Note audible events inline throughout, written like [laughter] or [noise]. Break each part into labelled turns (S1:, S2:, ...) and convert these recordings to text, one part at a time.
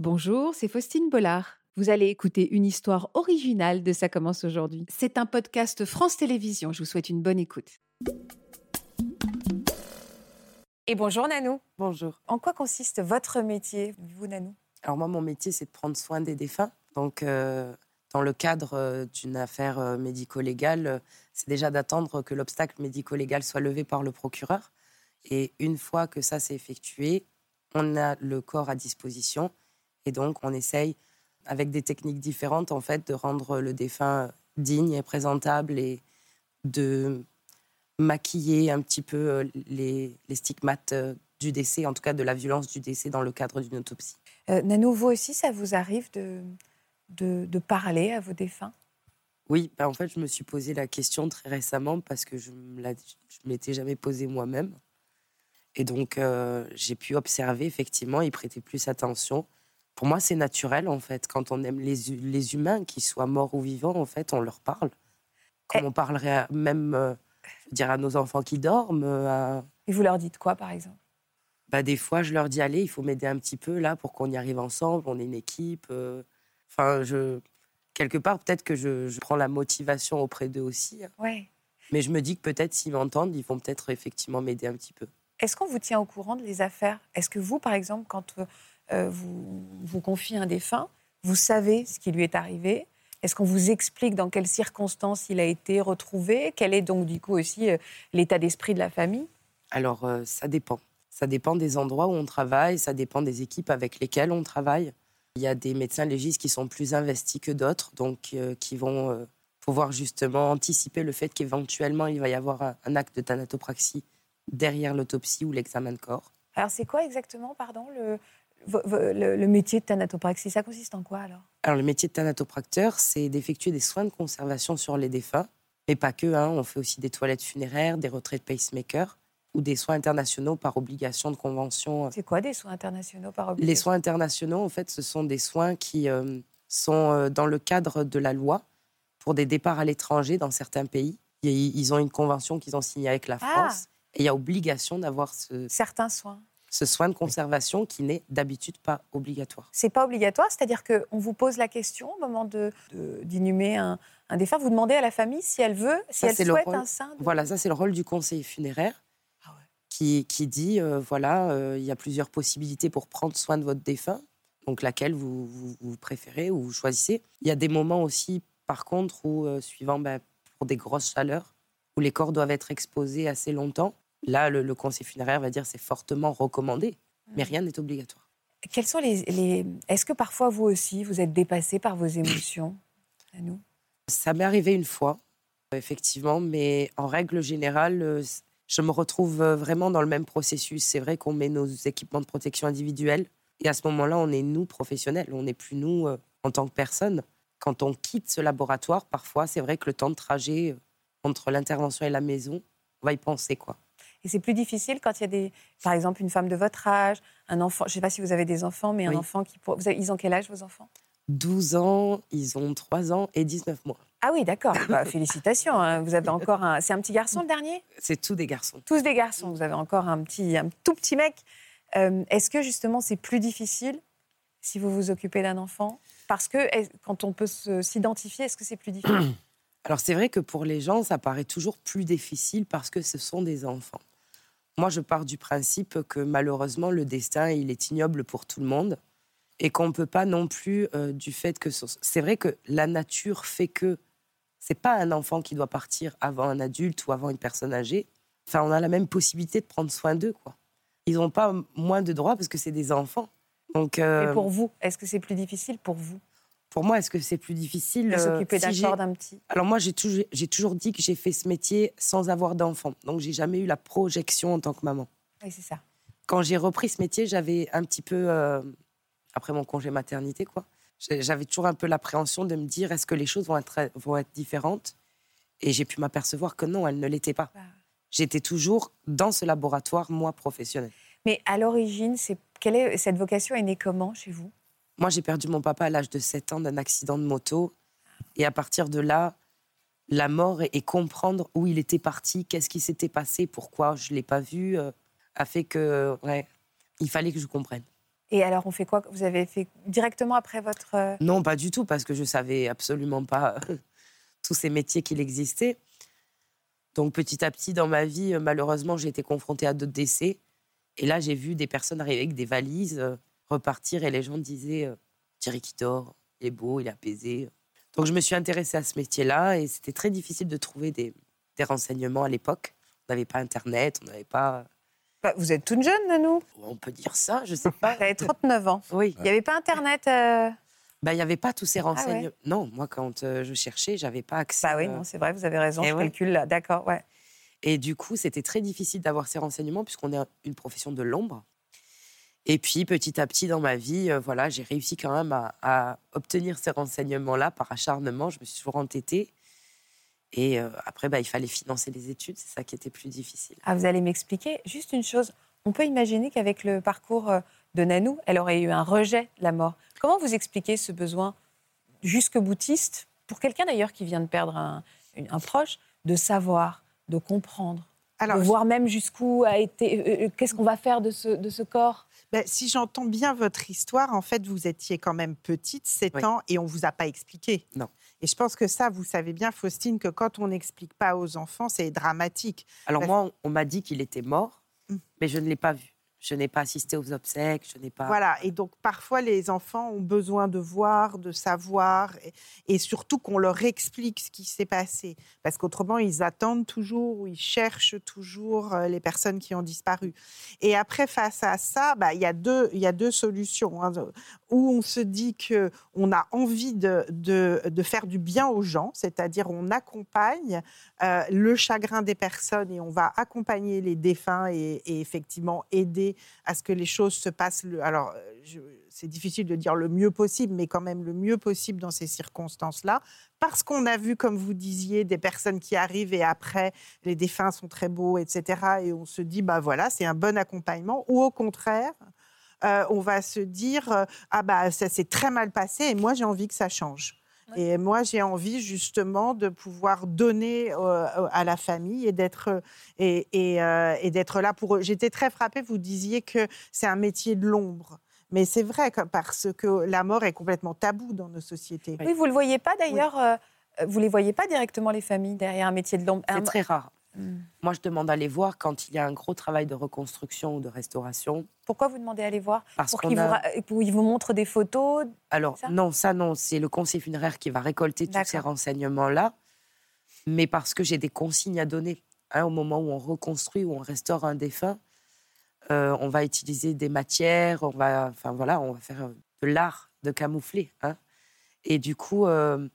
S1: Bonjour, c'est Faustine Bollard. Vous allez écouter une histoire originale de Ça commence aujourd'hui. C'est un podcast France Télévisions. Je vous souhaite une bonne écoute. Et bonjour Nanou.
S2: Bonjour.
S1: En quoi consiste votre métier, vous Nanou?
S2: Alors moi, mon métier, c'est de prendre soin des défunts. Donc, euh, dans le cadre euh, d'une affaire euh, médico-légale, c'est déjà d'attendre que l'obstacle médico-légal soit levé par le procureur. Et une fois que ça s'est effectué, on a le corps à disposition. Et donc, on essaye, avec des techniques différentes, en fait, de rendre le défunt digne et présentable et de maquiller un petit peu les, les stigmates du décès, en tout cas de la violence du décès dans le cadre d'une autopsie.
S1: Euh, Nanou, vous aussi, ça vous arrive de, de, de parler à vos défunts?
S2: Oui, ben en fait, je me suis posé la question très récemment parce que je ne m'étais jamais posé moi-même. Et donc, euh, j'ai pu observer, effectivement, y prêter plus attention. Pour moi, c'est naturel, en fait. Quand on aime les, les humains, qu'ils soient morts ou vivants, en fait, on leur parle. Comme on parlerait à- même euh, je dire, à nos enfants qui dorment. euh, à-
S1: Et vous leur dites quoi, par exemple?
S2: Bah, des fois, je leur dis allez, il faut m'aider un petit peu là pour qu'on y arrive ensemble. On est une équipe. euh. Enfin, je quelque part peut-être que je, je prends la motivation auprès d'eux aussi. hein.
S1: Ouais.
S2: Mais je me dis que peut-être s'ils m'entendent, ils vont peut-être effectivement m'aider un petit peu.
S1: Est-ce qu'on vous tient au courant de les affaires? Est-ce que vous, par exemple, quand vous vous confiez un défunt, vous savez ce qui lui est arrivé Est-ce qu'on vous explique dans quelles circonstances il a été retrouvé? Quel est donc du coup aussi euh, l'état d'esprit de la famille?
S2: Alors, euh, ça dépend. Ça dépend des endroits où on travaille, ça dépend des équipes avec lesquelles on travaille. Il y a des médecins légistes qui sont plus investis que d'autres, donc euh, qui vont euh, pouvoir justement anticiper le fait qu'éventuellement il va y avoir un, un acte de thanatopraxie derrière l'autopsie ou l'examen de corps.
S1: Alors c'est quoi exactement, pardon, le, le, le métier de thanatopraxie Ça consiste en quoi alors?
S2: Alors, le métier de thanatopracteur, c'est d'effectuer des soins de conservation sur les défunts, mais pas que. hein. On fait aussi des toilettes funéraires, des retraits de pacemaker ou des soins internationaux par obligation de convention
S1: C'est quoi des soins internationaux par obligation?
S2: Les soins internationaux, en fait, ce sont des soins qui euh, sont euh, dans le cadre de la loi pour des départs à l'étranger dans certains pays. Ils ont une convention qu'ils ont signée avec la
S1: Ah.
S2: France. Et il y a obligation d'avoir ce,
S1: Certains soins.
S2: Ce soin de conservation qui n'est d'habitude pas obligatoire.
S1: C'est pas obligatoire, c'est-à-dire qu'on vous pose la question au moment de- de- d'inhumer un, un défunt, vous demandez à la famille si elle veut, si
S2: Ça,
S1: elle souhaite
S2: rôle.
S1: un sein. de-
S2: Voilà, ça c'est le rôle du conseiller funéraire
S1: Ah ouais.
S2: qui, qui dit, euh, voilà, euh, il y a plusieurs possibilités pour prendre soin de votre défunt, donc laquelle vous, vous, vous préférez ou vous choisissez. Il y a des moments aussi, par contre, où, euh, suivant ben, pour des grosses chaleurs, où les corps doivent être exposés assez longtemps, là, le, le conseiller funéraire va dire c'est fortement recommandé, mais rien n'est obligatoire.
S1: Quels sont les, les- Est-ce que parfois vous aussi vous êtes dépassé par vos émotions, à nous?
S2: Ça m'est arrivé une fois, effectivement, mais en règle générale, euh, je me retrouve euh, vraiment dans le même processus. C'est vrai qu'on met nos équipements de protection individuels et à ce moment-là, on est nous professionnels, on n'est plus nous euh, en tant que personne. Quand on quitte ce laboratoire, parfois, c'est vrai que le temps de trajet entre l'intervention et la maison, on va y penser quoi.
S1: Et c'est plus difficile quand il y a des, par exemple, une femme de votre âge, un enfant. Je ne sais pas si vous avez des enfants, mais un enfant qui, vous avez- ils ont quel âge vos enfants?
S2: 12 ans, ils ont 3 ans et 19 mois.
S1: Ah oui, d'accord. Bah, félicitations. hein. Vous avez encore un. C'est un petit garçon le dernier?
S2: C'est tous des garçons.
S1: Tous des garçons. Vous avez encore un petit, un tout petit mec. Euh, Est-ce que justement c'est plus difficile si vous vous occupez d'un enfant? Parce que quand on peut s'identifier, est-ce que c'est plus difficile? [clears throat]
S2: Alors c'est vrai que pour les gens, ça paraît toujours plus difficile parce que ce sont des enfants. Moi, je pars du principe que malheureusement, le destin, il est ignoble pour tout le monde et qu'on ne peut pas non plus, euh, du fait que... ce- C'est vrai que la nature fait que c'est pas un enfant qui doit partir avant un adulte ou avant une personne âgée. Enfin, on a la même possibilité de prendre soin d'eux, quoi. Ils n'ont pas moins de droits parce que c'est des enfants. Donc, euh,
S1: Mais pour vous, est-ce que c'est plus difficile pour vous?
S2: Pour moi, est-ce que c'est plus difficile
S1: de
S2: euh,
S1: s'occuper
S2: si
S1: d'un petit
S2: alors moi, j'ai toujours, dit que j'ai fait ce métier sans avoir d'enfant. Donc j'ai jamais eu la projection en tant que maman.
S1: Oui, c'est ça.
S2: Quand j'ai repris ce métier, j'avais un petit peu, euh, après mon congé maternité, quoi, j'avais toujours un peu l'appréhension de me dire est-ce que les choses vont être, vont être différentes? Et j'ai pu m'apercevoir que non, elles ne l'étaient pas.
S1: Ah.
S2: J'étais toujours dans ce laboratoire, moi, professionnel.
S1: Mais à l'origine, c'est quelle est cette vocation est née comment chez vous?
S2: Moi, j'ai perdu mon papa à l'âge de 7 ans d'un accident de moto. Et à partir de là, la mort et, et comprendre où il était parti, qu'est-ce qui s'était passé, pourquoi je ne l'ai pas vu, euh, a fait que ouais, il fallait que je comprenne.
S1: Et alors, on fait quoi? Vous avez fait directement après votre... euh,
S2: Non, pas du tout, parce que je savais absolument pas [laughs] tous ces métiers qu'il existait. Donc petit à petit dans ma vie, euh, malheureusement, j'ai été confrontée à d'autres décès. Et là, j'ai vu des personnes arriver avec des valises, euh, repartir, et les gens disaient euh, Thierry qui dort, il est beau, il est apaisé. Donc je me suis intéressée à ce métier-là, et c'était très difficile de trouver des, des renseignements à l'époque. On n'avait pas Internet, on n'avait pas...
S1: bah, Vous êtes toute jeune, Nanou
S2: On peut dire ça, je sais pas.
S1: Vous avez 39 ans.
S2: Oui.
S1: Il n'y avait pas Internet euh,
S2: Ben, il n'y avait pas tous ces
S1: ouais.
S2: renseignements. Non, moi, quand euh, je cherchais, j'avais pas accès.
S1: Bah oui, non, c'est vrai, vous avez raison,
S2: eh
S1: je
S2: ouais.
S1: calcule là. D'accord, ouais.
S2: Et du coup, c'était très difficile d'avoir ces renseignements puisqu'on est une profession de l'ombre. Et puis, petit à petit dans ma vie, euh, voilà, j'ai réussi quand même à, à obtenir ces renseignements-là par acharnement. Je me suis toujours entêtée. Et euh, après, bah, il fallait financer les études. C'est ça qui était plus difficile.
S1: Ah, vous allez m'expliquer juste une chose. On peut imaginer qu'avec le parcours euh, de Nanou, elle aurait eu un rejet de la mort. Comment vous expliquez ce besoin jusque boutiste, pour quelqu'un d'ailleurs qui vient de perdre un, proche, de savoir, de comprendre,
S3: Alors,
S1: de voir même jusqu'où a été, euh, qu'est-ce qu'on va faire de ce, de ce corps?
S3: Ben, si j'entends bien votre histoire, en fait, vous étiez quand même petite, 7
S2: Oui.
S3: ans, et on vous a pas expliqué.
S2: Non.
S3: Et je pense que ça, vous savez bien, Faustine, que quand on n'explique pas aux enfants, c'est dramatique.
S2: Alors,
S3: Bah,
S2: moi, on, m'a dit qu'il était mort,
S3: Mm.
S2: mais je ne l'ai pas vu. Je n'ai pas assisté aux obsèques, je n'ai pas.
S3: Voilà. Et donc, parfois, les enfants ont besoin de voir, de savoir, et, surtout qu'on leur explique ce qui s'est passé. Parce qu'autrement, ils attendent toujours, ou ils cherchent toujours euh, les personnes qui ont disparu. Et après, face à ça, bah, il y, a deux- y a deux solutions. hein. Où on se dit qu'on a envie de, de- faire du bien aux gens, c'est-à-dire on accompagne euh, le chagrin des personnes et on va accompagner les défunts et effectivement aider à ce que les choses se passent. Alors, euh, c'est difficile de dire le mieux possible, mais quand même le mieux possible dans ces circonstances-là, parce qu'on a vu, comme vous disiez, des personnes qui arrivent et après, les défunts sont très beaux, etc. Et on se dit, bah voilà, c'est un bon accompagnement. Ou au contraire, euh, on va se dire, euh, ah bah ça s'est très mal passé et moi j'ai envie que ça change. Et moi, j'ai envie justement de pouvoir donner euh, à la famille et d'être et, et, euh, et d'être là pour eux. J'étais très frappée. Vous disiez que c'est un métier de l'ombre, mais c'est vrai parce que la mort est complètement tabou dans nos sociétés.
S1: Oui, vous ne le voyez pas d'ailleurs, euh, vous ne les voyez pas directement, les familles, derrière un métier de l'ombre?
S2: C'est
S1: Un-
S2: très rare.
S1: Hmm.
S2: Moi, je demande à les voir quand il y a un gros travail de reconstruction ou de restauration.
S1: Pourquoi vous demandez à les voir
S2: Parce
S1: Pour qu'ils vous, ra- vous montrent des photos
S2: Alors,
S1: ça?
S2: non, ça, non, c'est le conseil funéraire qui va récolter tous ces renseignements-là. Mais parce que j'ai des consignes à donner. hein, au moment où on reconstruit, où on restaure un défunt, euh, on va utiliser des matières, on va, enfin voilà, on va faire euh, de l'art de camoufler. hein. Et du coup, euh,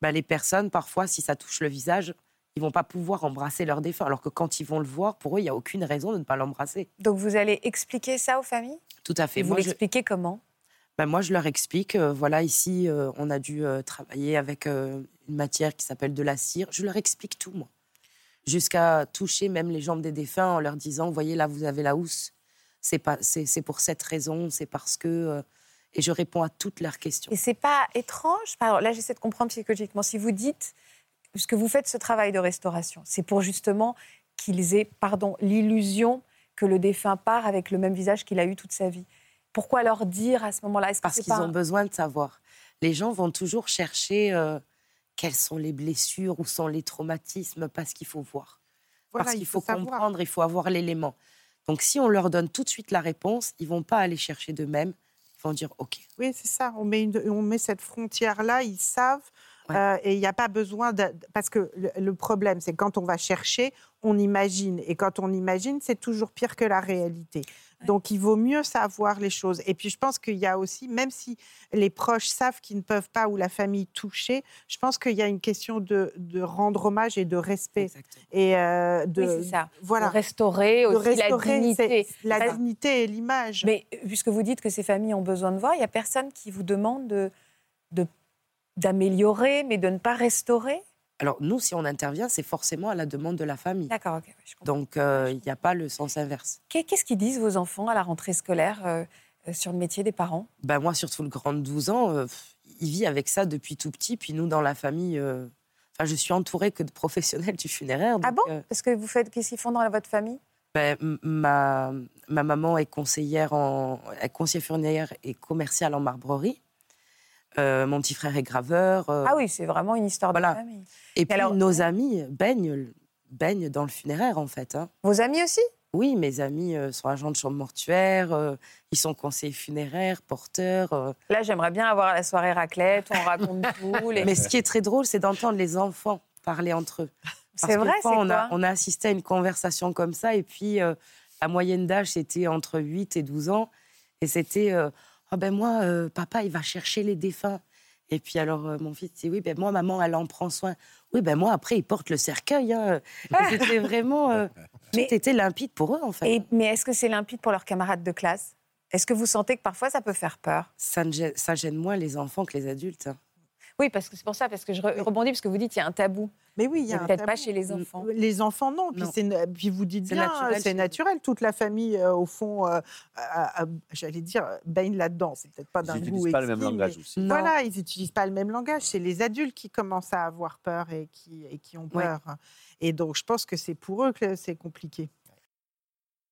S2: bah, les personnes, parfois, si ça touche le visage, ils vont pas pouvoir embrasser leur défunt. Alors que quand ils vont le voir, pour eux, il n'y a aucune raison de ne pas l'embrasser.
S1: Donc vous allez expliquer ça aux familles?
S2: Tout à fait.
S1: Vous
S2: Moi, je-
S1: l'expliquez comment?
S2: Ben, moi, je leur explique, euh, voilà, ici, euh, on a dû euh, travailler avec une matière qui s'appelle de la cire. Je leur explique tout, moi. Jusqu'à toucher même les jambes des défunts en leur disant, voyez, là, vous avez la housse. C'est pas, c'est, c'est pour cette raison, c'est parce que... et je réponds à toutes leurs questions.
S1: Et c'est pas étrange? Alors là, j'essaie de comprendre psychologiquement. Si vous dites, puisque vous faites ce travail de restauration, c'est pour justement qu'ils aient, pardon, l'illusion que le défunt part avec le même visage qu'il a eu toute sa vie. Pourquoi leur dire à ce moment-là
S2: Parce qu'ils
S1: pas
S2: ont besoin de savoir. Les gens vont toujours chercher euh, quelles sont les blessures, où sont les traumatismes, parce qu'il faut voir.
S3: Voilà,
S2: parce
S3: il
S2: qu'il
S3: faut
S2: comprendre, il faut avoir l'élément. Donc si on leur donne tout de suite la réponse, ils vont pas aller chercher d'eux-mêmes. Ils vont dire OK.
S3: Oui, c'est ça. On met, une- on met cette frontière-là, ils savent.
S2: Ouais.
S3: euh, et il n'y a pas besoin de. Parce que le, le problème, c'est quand on va chercher, on imagine. Et quand on imagine, c'est toujours pire que la réalité.
S1: Ouais.
S3: Donc, il vaut mieux savoir les choses. Et puis, je pense qu'il y a aussi, même si les proches savent qu'ils ne peuvent pas ou la famille toucher, je pense qu'il y a une question de, de rendre hommage et de respect.
S2: Exactement.
S3: Et euh, de.
S1: Oui, c'est ça.
S3: Voilà.
S1: De restaurer
S3: De
S1: aussi
S3: restaurer
S1: la dignité.
S3: la dignité et l'image.
S1: Mais puisque vous dites que ces familles ont besoin de voir, il n'y a personne qui vous demande de, de- d'améliorer, mais de ne pas restaurer?
S2: Alors nous, si on intervient, c'est forcément à la demande de la famille.
S1: D'accord, ok. ouais, je comprends.
S2: Donc euh, il n'y a pas le sens inverse.
S1: Qu'est- Qu'est-ce qu'ils disent vos enfants à la rentrée scolaire euh, euh, sur le métier des parents?
S2: Ben, moi, surtout le grand de 12 ans, euh, il vit avec ça depuis tout petit. Puis nous, dans la famille, enfin, je suis entourée que de professionnels du funéraire.
S1: Ah bon? Parce que vous faites, qu'est-ce qu'ils font dans votre famille?
S2: Ben, ma, ma maman est conseillère en est conseillère funéraire et commerciale en marbrerie. Euh, mon petit frère est graveur.
S1: Euh, ah oui, c'est vraiment une histoire de famille.
S2: Et, puis alors, nos amis baignent, baignent dans le funéraire, en fait. Hein.
S1: Vos amis aussi?
S2: Oui, mes amis euh, sont agents de chambre mortuaire, ils sont conseillers funéraires, porteurs.
S1: Là, j'aimerais bien avoir la soirée raclette, où on raconte [laughs] tout.
S2: Mais ce qui est très drôle, c'est d'entendre les enfants parler entre eux.
S1: C'est vrai, c'est
S2: on a, on a assisté à une conversation comme ça, et puis la moyenne d'âge, c'était entre 8 et 12 ans, et c'était oh ben moi, euh, papa, il va chercher les défunts. Et puis alors, euh, mon fils dit, oui, ben moi, maman, elle en prend soin. Oui, ben moi, après, il porte le cercueil. Hein. [laughs] C'était vraiment... Euh, [laughs] tout était limpide pour eux, en fait.
S1: Et, mais est-ce que c'est limpide pour leurs camarades de classe? Est-ce que vous sentez que parfois, ça peut faire peur?
S2: Ça, gêne, ça gêne moins les enfants que les adultes. Hein.
S1: Oui, parce que c'est pour ça, parce que je rebondis, parce que vous dites qu'il y a un tabou.
S3: Mais oui, il y a
S1: peut-être pas chez les enfants.
S3: Les enfants, non. Puis, vous dites bien, c'est naturel. Toute la famille, euh, au fond, euh, j'allais dire, baigne là-dedans. C'est peut-être pas d'un goût. Ils
S4: n'utilisent pas le même langage aussi.
S3: Voilà, ils n'utilisent pas le même langage. C'est les adultes qui commencent à avoir peur et qui, et qui ont peur. Et donc, je pense que c'est pour eux que c'est compliqué.